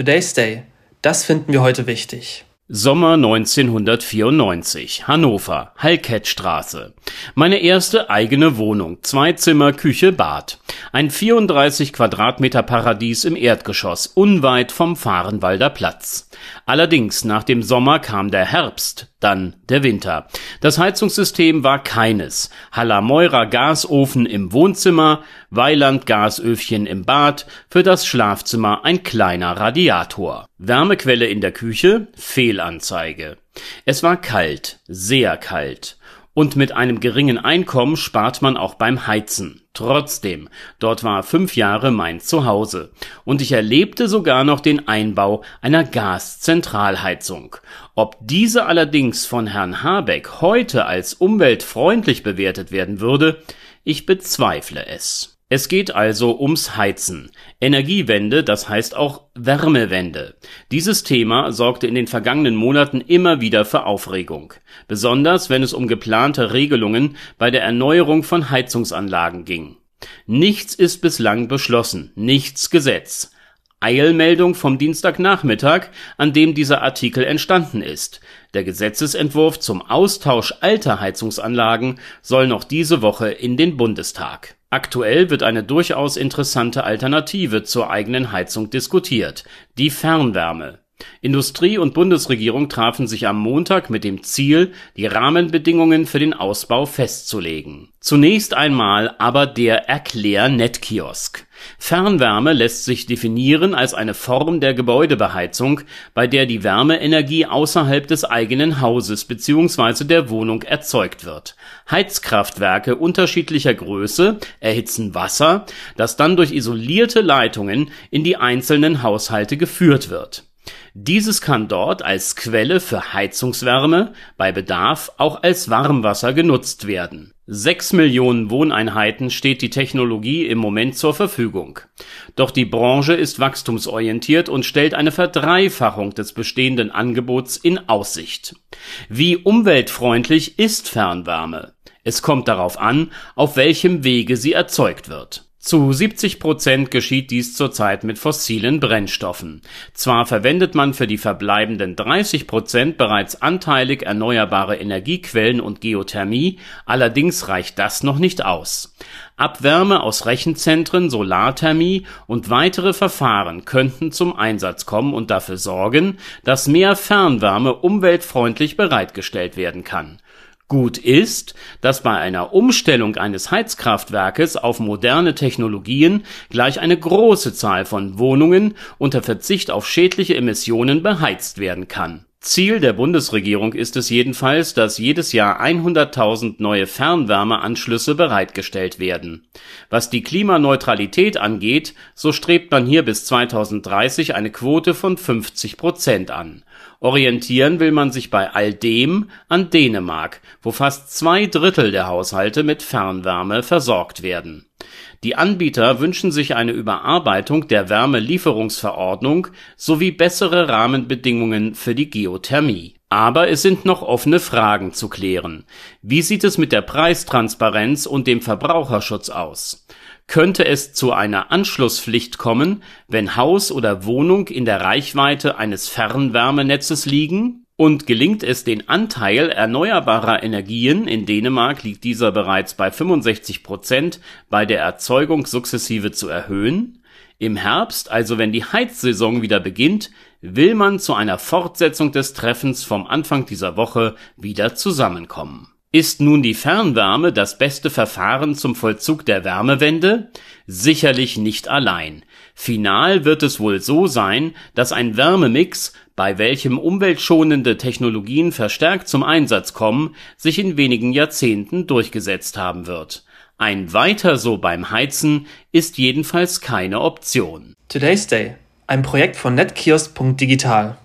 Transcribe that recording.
Today's Day. Das finden wir heute wichtig. Sommer 1994, Hannover, Hallkettstraße. Meine erste eigene Wohnung, zwei Zimmer, Küche, Bad. Ein 34 Quadratmeter Paradies im Erdgeschoss, unweit vom Fahrenwalder Platz. Allerdings nach dem Sommer kam der Herbst, dann der Winter. Das Heizungssystem war keines. Hallameurer Gasofen im Wohnzimmer, Weiland Gasöfchen im Bad, für das Schlafzimmer ein kleiner Radiator. Wärmequelle in der Küche, Fehlanzeige. Es war kalt, sehr kalt. Und mit einem geringen Einkommen spart man auch beim Heizen. Trotzdem, dort war fünf Jahre mein Zuhause. Und ich erlebte sogar noch den Einbau einer Gaszentralheizung. Ob diese allerdings von Herrn Habeck heute als umweltfreundlich bewertet werden würde, ich bezweifle es. Es geht also ums Heizen. Energiewende, das heißt auch Wärmewende. Dieses Thema sorgte in den vergangenen Monaten immer wieder für Aufregung. Besonders wenn es um geplante Regelungen bei der Erneuerung von Heizungsanlagen ging. Nichts ist bislang beschlossen, nichts Gesetz. Eilmeldung vom Dienstagnachmittag, an dem dieser Artikel entstanden ist. Der Gesetzesentwurf zum Austausch alter Heizungsanlagen soll noch diese Woche in den Bundestag. Aktuell wird eine durchaus interessante Alternative zur eigenen Heizung diskutiert, die Fernwärme. Industrie und Bundesregierung trafen sich am Montag mit dem Ziel, die Rahmenbedingungen für den Ausbau festzulegen. Zunächst einmal aber der Erklär-Net-Kiosk. Fernwärme lässt sich definieren als eine Form der Gebäudebeheizung, bei der die Wärmeenergie außerhalb des eigenen Hauses bzw. der Wohnung erzeugt wird. Heizkraftwerke unterschiedlicher Größe erhitzen Wasser, das dann durch isolierte Leitungen in die einzelnen Haushalte geführt wird dieses kann dort als Quelle für Heizungswärme, bei Bedarf auch als Warmwasser genutzt werden. Sechs Millionen Wohneinheiten steht die Technologie im Moment zur Verfügung. Doch die Branche ist wachstumsorientiert und stellt eine Verdreifachung des bestehenden Angebots in Aussicht. Wie umweltfreundlich ist Fernwärme? Es kommt darauf an, auf welchem Wege sie erzeugt wird zu 70 Prozent geschieht dies zurzeit mit fossilen Brennstoffen. Zwar verwendet man für die verbleibenden 30 Prozent bereits anteilig erneuerbare Energiequellen und Geothermie, allerdings reicht das noch nicht aus. Abwärme aus Rechenzentren, Solarthermie und weitere Verfahren könnten zum Einsatz kommen und dafür sorgen, dass mehr Fernwärme umweltfreundlich bereitgestellt werden kann Gut ist, dass bei einer Umstellung eines Heizkraftwerkes auf moderne Technologien gleich eine große Zahl von Wohnungen unter Verzicht auf schädliche Emissionen beheizt werden kann Ziel der Bundesregierung ist es jedenfalls, dass jedes Jahr 100.000 neue Fernwärmeanschlüsse bereitgestellt werden. Was die Klimaneutralität angeht, so strebt man hier bis 2030 eine Quote von 50 Prozent an. Orientieren will man sich bei all dem an Dänemark, wo fast zwei Drittel der Haushalte mit Fernwärme versorgt werden die Anbieter wünschen sich eine Überarbeitung der Wärmelieferungsverordnung sowie bessere Rahmenbedingungen für die Geothermie. Aber es sind noch offene Fragen zu klären. Wie sieht es mit der Preistransparenz und dem Verbraucherschutz aus? Könnte es zu einer Anschlusspflicht kommen, wenn Haus oder Wohnung in der Reichweite eines Fernwärmenetzes liegen und gelingt es, den Anteil erneuerbarer Energien (in Dänemark liegt dieser bereits bei 65 Prozent) bei der Erzeugung sukzessive zu erhöhen? Im Herbst, also wenn die Heizsaison wieder beginnt, will man zu einer Fortsetzung des Treffens vom Anfang dieser Woche wieder zusammenkommen ist nun die Fernwärme das beste Verfahren zum Vollzug der Wärmewende? Sicherlich nicht allein. Final wird es wohl so sein, dass ein Wärmemix, bei welchem umweltschonende Technologien verstärkt zum Einsatz kommen, sich in wenigen Jahrzehnten durchgesetzt haben wird. Ein Weiter so beim Heizen ist jedenfalls keine Option. Today's Day, ein Projekt von netkiosk.digital